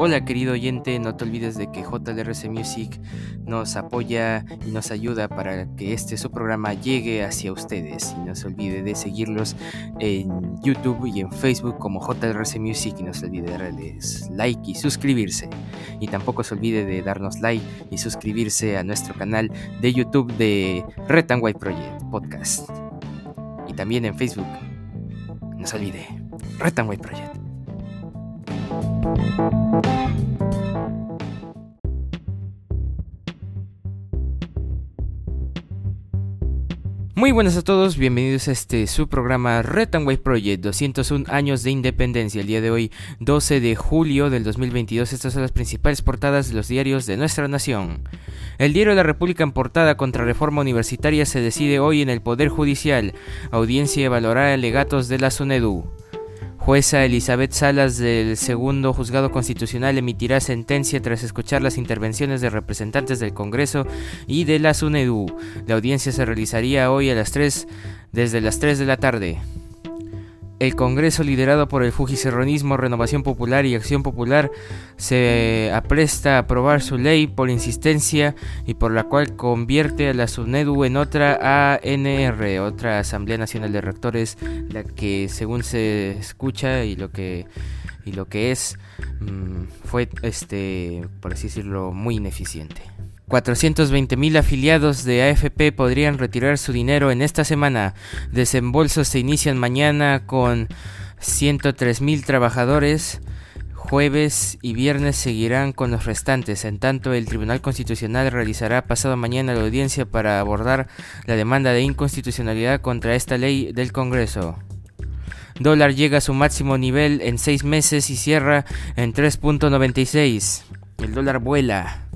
Hola querido oyente, no te olvides de que JLRC Music nos apoya y nos ayuda para que este su programa llegue hacia ustedes. Y no se olvide de seguirlos en YouTube y en Facebook como JLRC Music y no se olvide de darles like y suscribirse. Y tampoco se olvide de darnos like y suscribirse a nuestro canal de YouTube de Red and White Project Podcast. Y también en Facebook. No se olvide, Red and White Project. Muy buenas a todos, bienvenidos a este su programa Red and Project 201 años de independencia. El día de hoy, 12 de julio del 2022, estas son las principales portadas de los diarios de nuestra nación. El diario de la República en portada contra reforma universitaria se decide hoy en el Poder Judicial. Audiencia evaluará alegatos de la SUNEDU. Jueza Elizabeth Salas del segundo juzgado constitucional emitirá sentencia tras escuchar las intervenciones de representantes del Congreso y de la SUNEDU. La audiencia se realizaría hoy a las 3 desde las 3 de la tarde. El Congreso, liderado por el Fujicerronismo, Renovación Popular y Acción Popular, se apresta a aprobar su ley por insistencia y por la cual convierte a la SUNEDU en otra ANR, otra Asamblea Nacional de Rectores, la que según se escucha y lo que y lo que es mm, fue este por así decirlo muy ineficiente. 420.000 afiliados de AFP podrían retirar su dinero en esta semana. Desembolsos se inician mañana con 103.000 trabajadores. Jueves y viernes seguirán con los restantes. En tanto, el Tribunal Constitucional realizará pasado mañana la audiencia para abordar la demanda de inconstitucionalidad contra esta ley del Congreso. Dólar llega a su máximo nivel en seis meses y cierra en 3.96. El dólar vuela.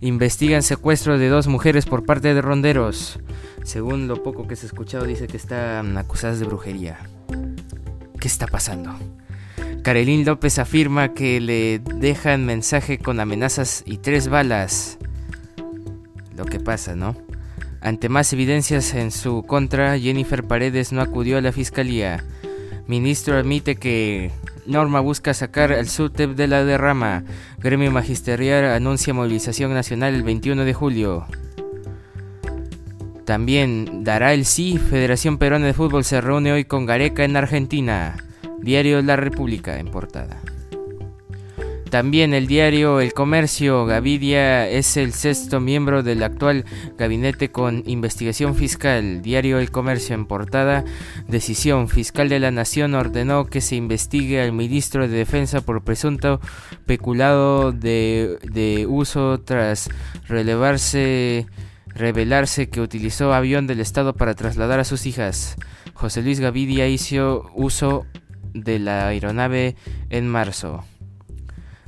Investigan secuestro de dos mujeres por parte de ronderos. Según lo poco que se ha escuchado, dice que están acusadas de brujería. ¿Qué está pasando? Karelín López afirma que le dejan mensaje con amenazas y tres balas. Lo que pasa, ¿no? Ante más evidencias en su contra, Jennifer Paredes no acudió a la fiscalía. Ministro admite que Norma busca sacar el SUTEP de la derrama. Gremio Magisterial anuncia movilización nacional el 21 de julio. También dará el sí. Federación Peruana de Fútbol se reúne hoy con Gareca en Argentina. Diario La República en portada. También el diario El Comercio, Gavidia es el sexto miembro del actual gabinete con investigación fiscal. Diario El Comercio en portada, decisión fiscal de la Nación ordenó que se investigue al ministro de Defensa por presunto peculado de, de uso tras relevarse revelarse que utilizó avión del Estado para trasladar a sus hijas. José Luis Gavidia hizo uso de la aeronave en marzo.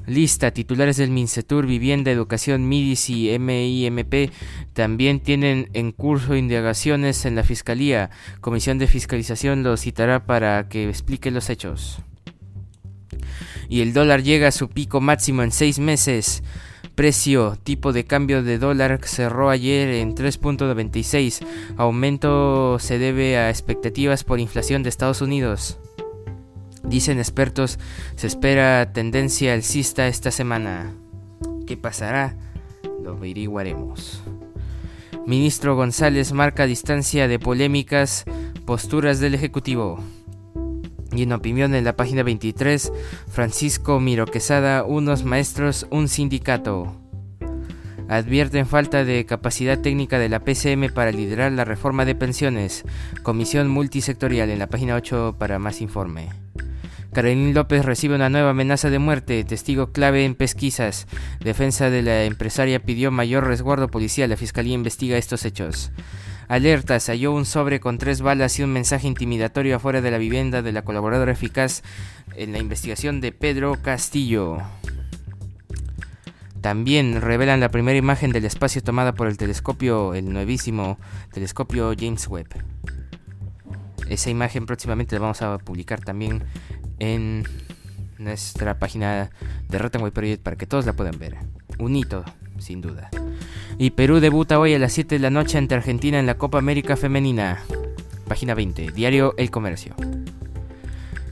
Lista, titulares del Mincetur, Vivienda, Educación, MIDIS y MIMP también tienen en curso indagaciones en la Fiscalía. Comisión de Fiscalización lo citará para que explique los hechos. Y el dólar llega a su pico máximo en seis meses. Precio, tipo de cambio de dólar cerró ayer en 3.96. Aumento se debe a expectativas por inflación de Estados Unidos. Dicen expertos, se espera tendencia alcista esta semana. ¿Qué pasará? Lo averiguaremos. Ministro González marca distancia de polémicas posturas del Ejecutivo. Y en opinión en la página 23, Francisco Miro Quesada, unos maestros, un sindicato. Advierten falta de capacidad técnica de la PCM para liderar la reforma de pensiones. Comisión multisectorial en la página 8 para más informe. Karenín López recibe una nueva amenaza de muerte, testigo clave en pesquisas. Defensa de la empresaria pidió mayor resguardo policial, la fiscalía investiga estos hechos. Alertas, halló un sobre con tres balas y un mensaje intimidatorio afuera de la vivienda de la colaboradora eficaz en la investigación de Pedro Castillo. También revelan la primera imagen del espacio tomada por el telescopio, el nuevísimo telescopio James Webb. Esa imagen próximamente la vamos a publicar también en nuestra página de Rotten Project para que todos la puedan ver. Un hito, sin duda. Y Perú debuta hoy a las 7 de la noche ante Argentina en la Copa América Femenina. Página 20, Diario El Comercio.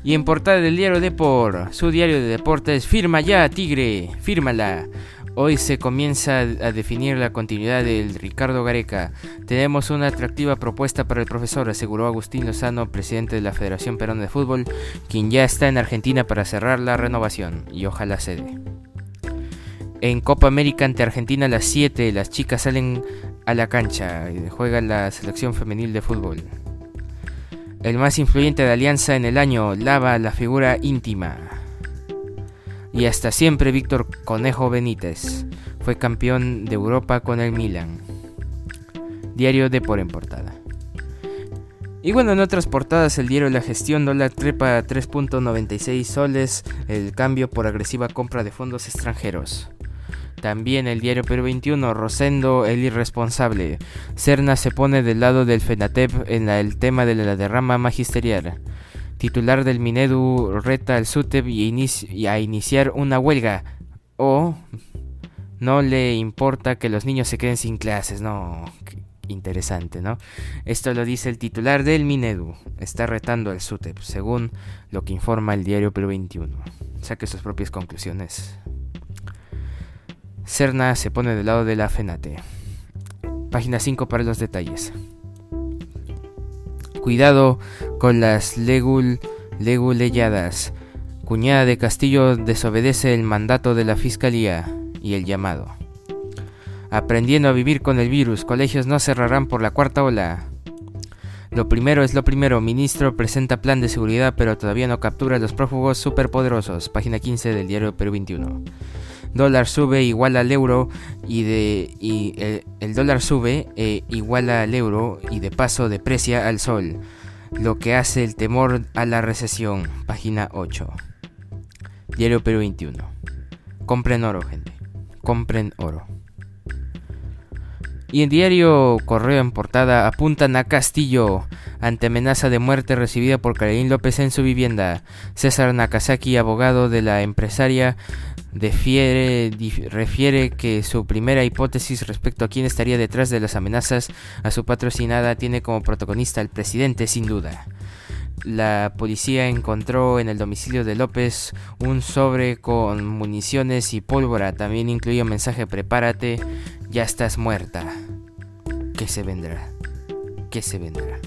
Y en portada del diario Depor, su diario de deportes, firma ya, Tigre, fírmala. Hoy se comienza a definir la continuidad del Ricardo Gareca. Tenemos una atractiva propuesta para el profesor, aseguró Agustín Lozano, presidente de la Federación Peruana de Fútbol, quien ya está en Argentina para cerrar la renovación y ojalá cede. En Copa América ante Argentina a las 7, las chicas salen a la cancha y juega la selección femenil de fútbol. El más influyente de Alianza en el año lava la figura íntima. Y hasta siempre Víctor Conejo Benítez fue campeón de Europa con el Milan. Diario de por en portada. Y bueno, en otras portadas el diario La Gestión dólar trepa a 3.96 soles el cambio por agresiva compra de fondos extranjeros. También el diario Perú 21, Rosendo el irresponsable. Cerna se pone del lado del FENATEP en el tema de la derrama magisterial. Titular del Minedu reta al SUTEP y, a iniciar una huelga. O no le importa que los niños se queden sin clases. No, interesante, ¿no? Esto lo dice el titular del Minedu. Está retando al SUTEP, según lo que informa el diario Perú 21. Saque sus propias conclusiones. Cerna se pone del lado de la FENATE. Página 5 para los detalles. Cuidado con las legul, leguleyadas. Cuñada de Castillo desobedece el mandato de la Fiscalía y el llamado. Aprendiendo a vivir con el virus, colegios no cerrarán por la cuarta ola. Lo primero es lo primero, ministro presenta plan de seguridad pero todavía no captura a los prófugos superpoderosos. Página 15 del diario Perú 21 dólar sube igual al euro y de y el, dólar sube eh, igual al euro y de paso deprecia al sol, lo que hace el temor a la recesión. Página 8. Diario Perú 21. Compren oro, gente. Compren oro. Y en diario Correo en portada apuntan a Castillo ante amenaza de muerte recibida por Karenín López en su vivienda. César Nakazaki, abogado de la empresaria, refiere que su primera hipótesis respecto a quién estaría detrás de las amenazas a su patrocinada tiene como protagonista al presidente sin duda. La policía encontró en el domicilio de López un sobre con municiones y pólvora. También incluía un mensaje prepárate, ya estás muerta. ¿Qué se vendrá? ¿Qué se vendrá?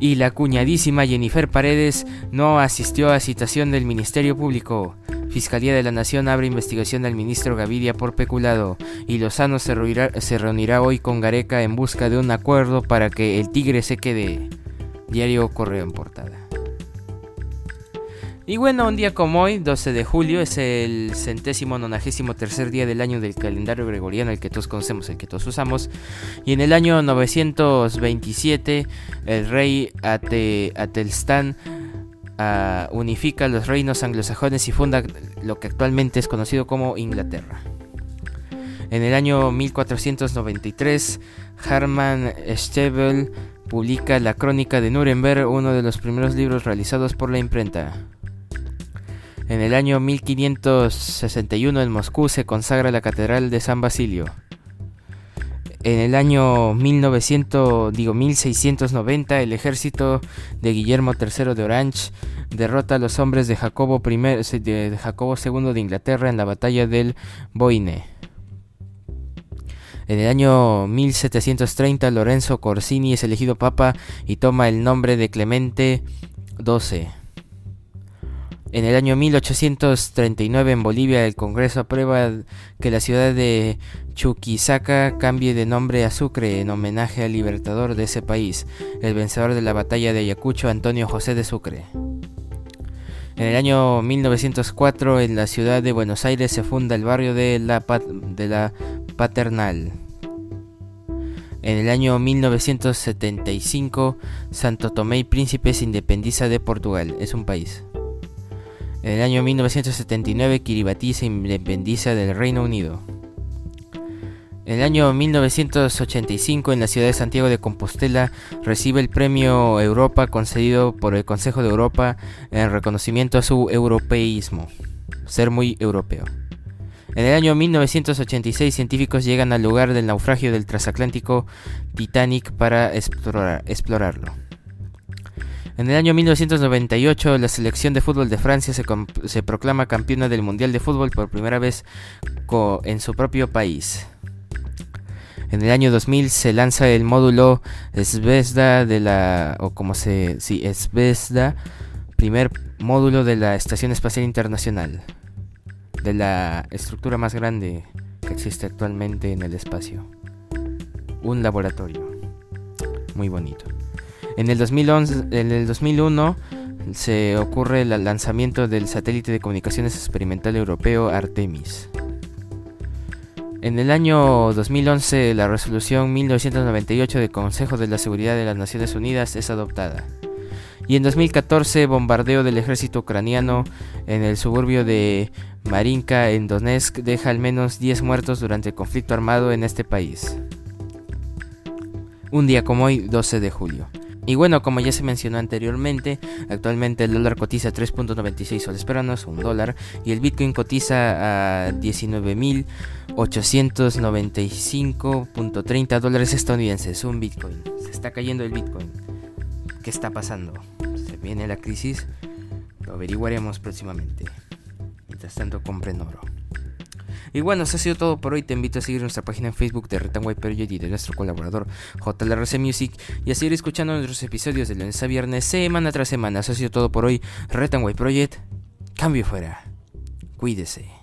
Y la cuñadísima Jennifer Paredes no asistió a citación del Ministerio Público. Fiscalía de la Nación abre investigación al ministro Gaviria por peculado y Lozano se reunirá, se reunirá hoy con Gareca en busca de un acuerdo para que el Tigre se quede. Diario Correo en portada. Y bueno, un día como hoy, 12 de julio, es el centésimo nonagésimo tercer día del año del calendario gregoriano, el que todos conocemos, el que todos usamos. Y en el año 927, el rey Ate, Atelstán unifica los reinos anglosajones y funda lo que actualmente es conocido como Inglaterra. En el año 1493, Hermann Stebel publica la Crónica de Nuremberg, uno de los primeros libros realizados por la imprenta. En el año 1561 en Moscú se consagra la Catedral de San Basilio. En el año 1900, digo 1690, el ejército de Guillermo III de Orange derrota a los hombres de Jacobo, I, de Jacobo II de Inglaterra en la batalla del Boine. En el año 1730, Lorenzo Corsini es elegido papa y toma el nombre de Clemente XII. En el año 1839 en Bolivia el Congreso aprueba que la ciudad de Chuquisaca cambie de nombre a Sucre en homenaje al libertador de ese país, el vencedor de la batalla de Ayacucho, Antonio José de Sucre. En el año 1904 en la ciudad de Buenos Aires se funda el barrio de la, Paternal. En el año 1975 Santo Tomé y Príncipe se independiza de Portugal, es un país. En el año 1979 Kiribati se independiza del Reino Unido. En el año 1985 en la ciudad de Santiago de Compostela recibe el premio Europa concedido por el Consejo de Europa en reconocimiento a su europeísmo, ser muy europeo. En el año 1986 científicos llegan al lugar del naufragio del transatlántico Titanic para explorarlo. En el año 1998, la selección de fútbol de Francia se, se proclama campeona del Mundial de Fútbol por primera vez en su propio país. En el año 2000 se lanza el módulo Zvezda de la, o como se, sí, Zvezda, primer módulo de la Estación Espacial Internacional, de la estructura más grande que existe actualmente en el espacio. Un laboratorio muy bonito. En el, 2011, en el 2001 se ocurre el lanzamiento del satélite de comunicaciones experimental europeo Artemis. En el año 2011, la resolución 1998 del Consejo de la Seguridad de las Naciones Unidas es adoptada. Y en 2014, bombardeo del ejército ucraniano en el suburbio de Marinka, en Donetsk, deja al menos 10 muertos durante el conflicto armado en este país. Un día como hoy, 12 de julio. Y bueno, como ya se mencionó anteriormente, actualmente el dólar cotiza 3.96 soles peruanos, un dólar, y el Bitcoin cotiza a 19.895.30 dólares estadounidenses, un Bitcoin. Se está cayendo el Bitcoin. ¿Qué está pasando? ¿Se viene la crisis? Lo averiguaremos próximamente. Mientras tanto, compren oro. Y bueno, eso ha sido todo por hoy. Te invito a seguir nuestra página en Facebook de Retanway Project y de nuestro colaborador JLRC Music y a seguir escuchando nuestros episodios de lunes a viernes, semana tras semana. Eso ha sido todo por hoy. Retanway Project, cambio fuera. Cuídese.